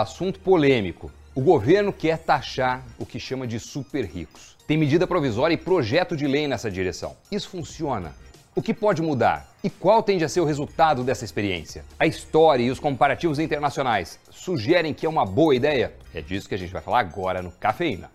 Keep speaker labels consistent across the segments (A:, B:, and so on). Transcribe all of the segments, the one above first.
A: Assunto polêmico. O governo quer taxar o que chama de super ricos. Tem medida provisória e projeto de lei nessa direção. Isso funciona. O que pode mudar? E qual tende a ser o resultado dessa experiência? A história e os comparativos internacionais sugerem que é uma boa ideia? É disso que a gente vai falar agora no Cafeína.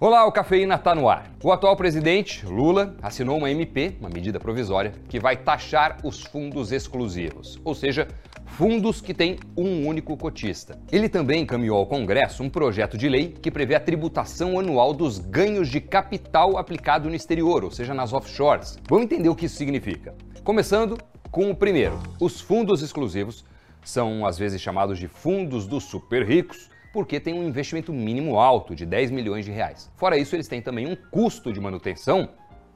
A: Olá, o Cafeína está no ar. O atual presidente, Lula, assinou uma MP, uma medida provisória, que vai taxar os fundos exclusivos, ou seja, fundos que têm um único cotista. Ele também encaminhou ao Congresso um projeto de lei que prevê a tributação anual dos ganhos de capital aplicado no exterior, ou seja, nas offshores. Vamos entender o que isso significa. Começando com o primeiro. Os fundos exclusivos são às vezes chamados de fundos dos super ricos porque tem um investimento mínimo alto de 10 milhões de reais. Fora isso, eles têm também um custo de manutenção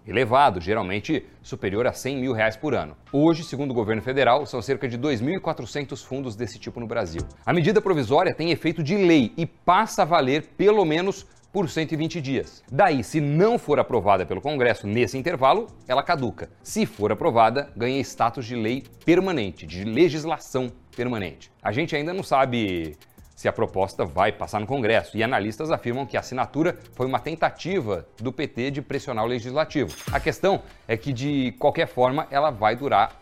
A: elevado, geralmente superior a 100 mil reais por ano. Hoje, segundo o governo federal, são cerca de 2.400 fundos desse tipo no Brasil. A medida provisória tem efeito de lei e passa a valer pelo menos por 120 dias. Daí, se não for aprovada pelo Congresso nesse intervalo, ela caduca. Se for aprovada, ganha status de lei permanente, de legislação permanente. A gente ainda não sabe se a proposta vai passar no Congresso. E analistas afirmam que a assinatura foi uma tentativa do PT de pressionar o legislativo. A questão é que, de qualquer forma, ela vai durar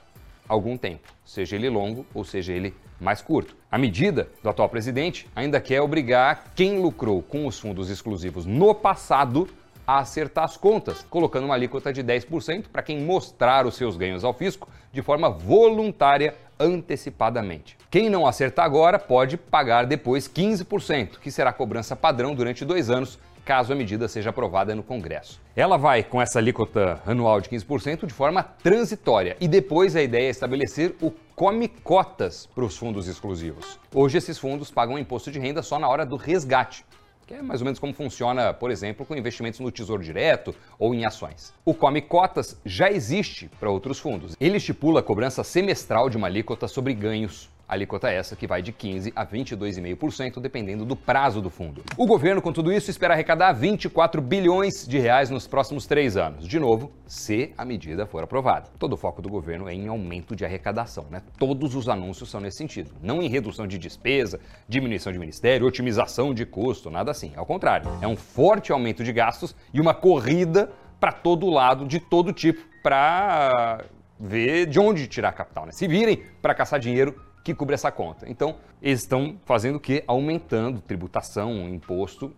A: algum tempo, seja ele longo ou seja ele mais curto. A medida do atual presidente ainda quer obrigar quem lucrou com os fundos exclusivos no passado a acertar as contas, colocando uma alíquota de 10% para quem mostrar os seus ganhos ao fisco de forma voluntária antecipadamente. Quem não acertar agora pode pagar depois 15%, que será cobrança padrão durante dois anos, caso a medida seja aprovada no Congresso. Ela vai com essa alíquota anual de 15% de forma transitória e depois a ideia é estabelecer o come cotas para os fundos exclusivos. Hoje esses fundos pagam imposto de renda só na hora do resgate, que é mais ou menos como funciona, por exemplo, com investimentos no Tesouro Direto ou em ações. O Come Cotas já existe para outros fundos. Ele estipula a cobrança semestral de uma alíquota sobre ganhos Alíquota essa que vai de 15% a 22,5%, dependendo do prazo do fundo. O governo, com tudo isso, espera arrecadar 24 bilhões de reais nos próximos três anos. De novo, se a medida for aprovada. Todo o foco do governo é em aumento de arrecadação, né? Todos os anúncios são nesse sentido. Não em redução de despesa, diminuição de ministério, otimização de custo, nada assim. Ao contrário, é um forte aumento de gastos e uma corrida para todo lado, de todo tipo, para ver de onde tirar capital. Né? Se virem para caçar dinheiro que cubre essa conta. Então, eles estão fazendo o quê? Aumentando tributação, imposto,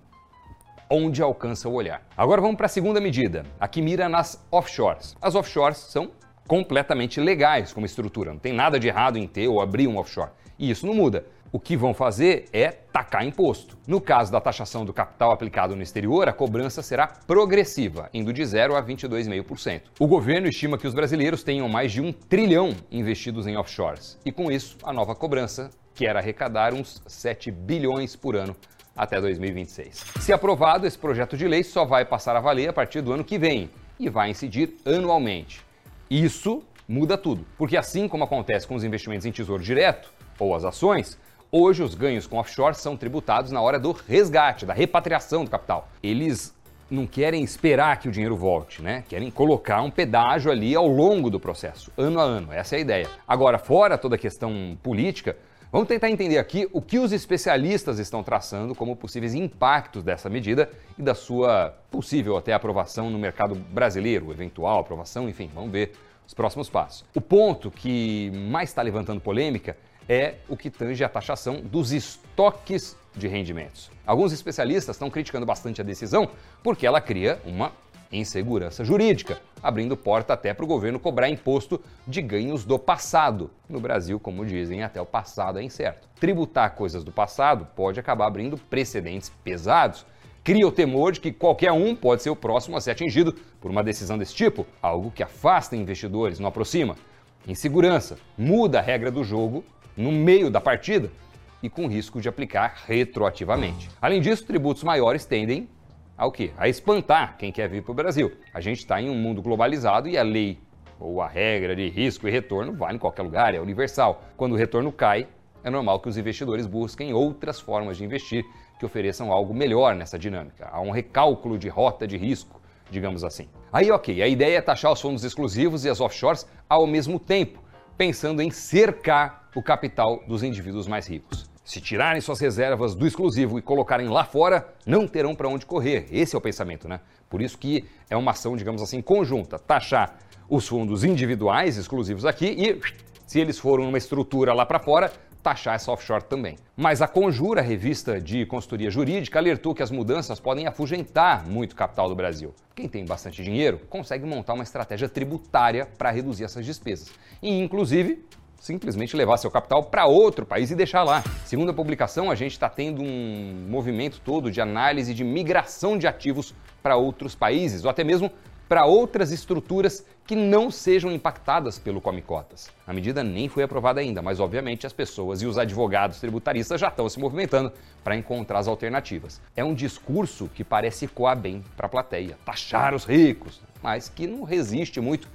A: onde alcança o olhar. Agora vamos para a segunda medida, a que mira nas offshores. As offshores são completamente legais como estrutura, não tem nada de errado em ter ou abrir um offshore. E isso não muda o que vão fazer é tacar imposto. No caso da taxação do capital aplicado no exterior, a cobrança será progressiva, indo de 0 a 22,5%. O governo estima que os brasileiros tenham mais de um trilhão investidos em offshores, e com isso, a nova cobrança quer arrecadar uns 7 bilhões por ano até 2026. Se aprovado, esse projeto de lei só vai passar a valer a partir do ano que vem e vai incidir anualmente. Isso muda tudo, porque assim como acontece com os investimentos em tesouro direto ou as ações, Hoje, os ganhos com offshore são tributados na hora do resgate, da repatriação do capital. Eles não querem esperar que o dinheiro volte, né? Querem colocar um pedágio ali ao longo do processo, ano a ano. Essa é a ideia. Agora, fora toda a questão política, vamos tentar entender aqui o que os especialistas estão traçando como possíveis impactos dessa medida e da sua possível até aprovação no mercado brasileiro, eventual aprovação, enfim, vamos ver os próximos passos. O ponto que mais está levantando polêmica é o que tange a taxação dos estoques de rendimentos. Alguns especialistas estão criticando bastante a decisão porque ela cria uma insegurança jurídica, abrindo porta até para o governo cobrar imposto de ganhos do passado. No Brasil, como dizem, até o passado é incerto. Tributar coisas do passado pode acabar abrindo precedentes pesados. Cria o temor de que qualquer um pode ser o próximo a ser atingido por uma decisão desse tipo, algo que afasta investidores, não aproxima. Insegurança muda a regra do jogo no meio da partida e com risco de aplicar retroativamente. Além disso, tributos maiores tendem ao quê? A espantar quem quer vir para o Brasil. A gente está em um mundo globalizado e a lei ou a regra de risco e retorno vale em qualquer lugar, é universal. Quando o retorno cai, é normal que os investidores busquem outras formas de investir que ofereçam algo melhor nessa dinâmica. Há um recálculo de rota de risco, digamos assim. Aí, ok, a ideia é taxar os fundos exclusivos e as offshores ao mesmo tempo, pensando em cercar o capital dos indivíduos mais ricos. Se tirarem suas reservas do exclusivo e colocarem lá fora, não terão para onde correr. Esse é o pensamento, né? Por isso que é uma ação, digamos assim, conjunta. Taxar os fundos individuais exclusivos aqui e, se eles foram numa estrutura lá para fora, taxar essa offshore também. Mas a Conjura, revista de consultoria jurídica, alertou que as mudanças podem afugentar muito capital do Brasil. Quem tem bastante dinheiro consegue montar uma estratégia tributária para reduzir essas despesas. E, inclusive, simplesmente levar seu capital para outro país e deixar lá. Segundo a publicação, a gente está tendo um movimento todo de análise de migração de ativos para outros países, ou até mesmo para outras estruturas que não sejam impactadas pelo Come Cotas. A medida nem foi aprovada ainda, mas obviamente as pessoas e os advogados tributaristas já estão se movimentando para encontrar as alternativas. É um discurso que parece coar bem para a plateia, taxar os ricos, mas que não resiste muito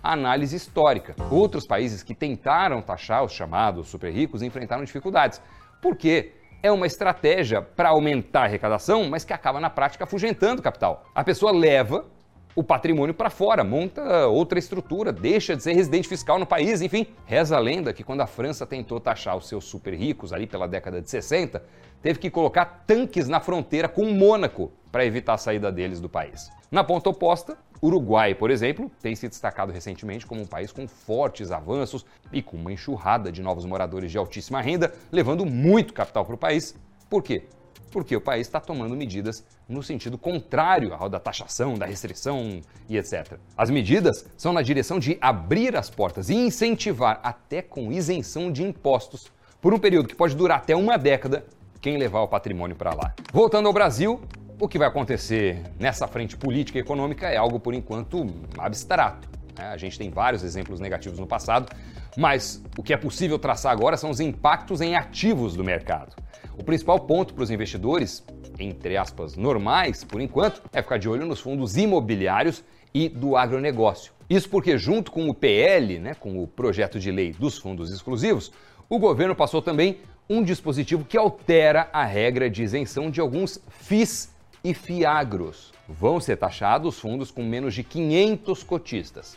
A: análise histórica. Outros países que tentaram taxar os chamados super ricos enfrentaram dificuldades. Por quê? É uma estratégia para aumentar a arrecadação, mas que acaba na prática afugentando o capital. A pessoa leva o patrimônio para fora, monta outra estrutura, deixa de ser residente fiscal no país, enfim. Reza a lenda que quando a França tentou taxar os seus super ricos ali pela década de 60, teve que colocar tanques na fronteira com Mônaco para evitar a saída deles do país. Na ponta oposta, Uruguai, por exemplo, tem se destacado recentemente como um país com fortes avanços e com uma enxurrada de novos moradores de altíssima renda, levando muito capital para o país. Por quê? Porque o país está tomando medidas no sentido contrário ao da taxação, da restrição e etc. As medidas são na direção de abrir as portas e incentivar, até com isenção de impostos, por um período que pode durar até uma década, quem levar o patrimônio para lá. Voltando ao Brasil, o que vai acontecer nessa frente política e econômica é algo, por enquanto, abstrato. Né? A gente tem vários exemplos negativos no passado, mas o que é possível traçar agora são os impactos em ativos do mercado. O principal ponto para os investidores, entre aspas, normais, por enquanto, é ficar de olho nos fundos imobiliários e do agronegócio. Isso porque, junto com o PL, né, com o projeto de lei dos fundos exclusivos, o governo passou também um dispositivo que altera a regra de isenção de alguns FIIs e fiagros. Vão ser taxados fundos com menos de 500 cotistas.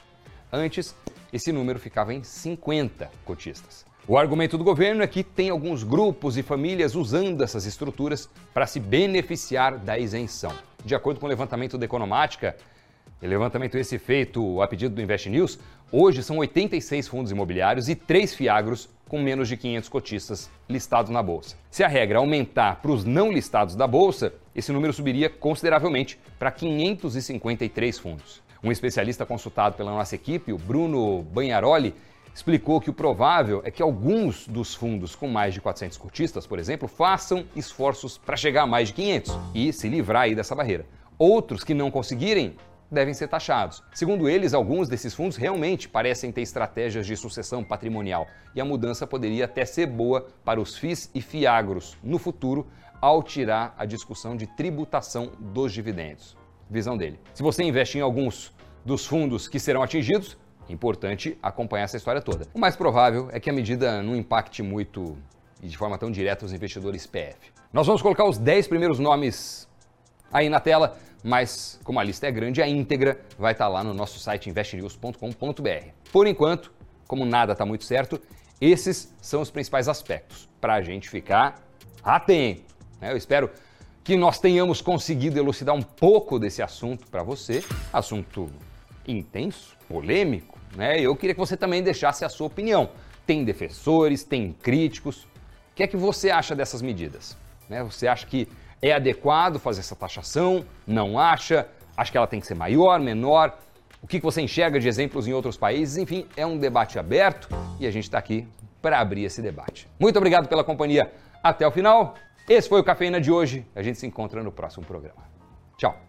A: Antes, esse número ficava em 50 cotistas. O argumento do governo é que tem alguns grupos e famílias usando essas estruturas para se beneficiar da isenção. De acordo com o levantamento da Economática, levantamento esse feito a pedido do Invest News, hoje são 86 fundos imobiliários e 3 fiagros com menos de 500 cotistas listados na bolsa. Se a regra aumentar para os não listados da bolsa, esse número subiria consideravelmente para 553 fundos. Um especialista consultado pela nossa equipe, o Bruno Banharoli, explicou que o provável é que alguns dos fundos com mais de 400 cotistas, por exemplo, façam esforços para chegar a mais de 500 e se livrar aí dessa barreira. Outros que não conseguirem devem ser taxados. Segundo eles, alguns desses fundos realmente parecem ter estratégias de sucessão patrimonial e a mudança poderia até ser boa para os FIIs e FIAGROS no futuro ao tirar a discussão de tributação dos dividendos. Visão dele. Se você investe em alguns dos fundos que serão atingidos, importante acompanhar essa história toda. O mais provável é que a medida não impacte muito e de forma tão direta os investidores PF. Nós vamos colocar os 10 primeiros nomes aí na tela mas como a lista é grande, a íntegra vai estar lá no nosso site investnews.com.br. Por enquanto, como nada está muito certo, esses são os principais aspectos para a gente ficar atento. Né? Eu espero que nós tenhamos conseguido elucidar um pouco desse assunto para você, assunto intenso, polêmico, né? Eu queria que você também deixasse a sua opinião. Tem defensores, tem críticos. O que é que você acha dessas medidas? Né? Você acha que é adequado fazer essa taxação? Não acha? Acha que ela tem que ser maior, menor? O que você enxerga de exemplos em outros países? Enfim, é um debate aberto e a gente está aqui para abrir esse debate. Muito obrigado pela companhia até o final. Esse foi o Cafeína de hoje. A gente se encontra no próximo programa. Tchau.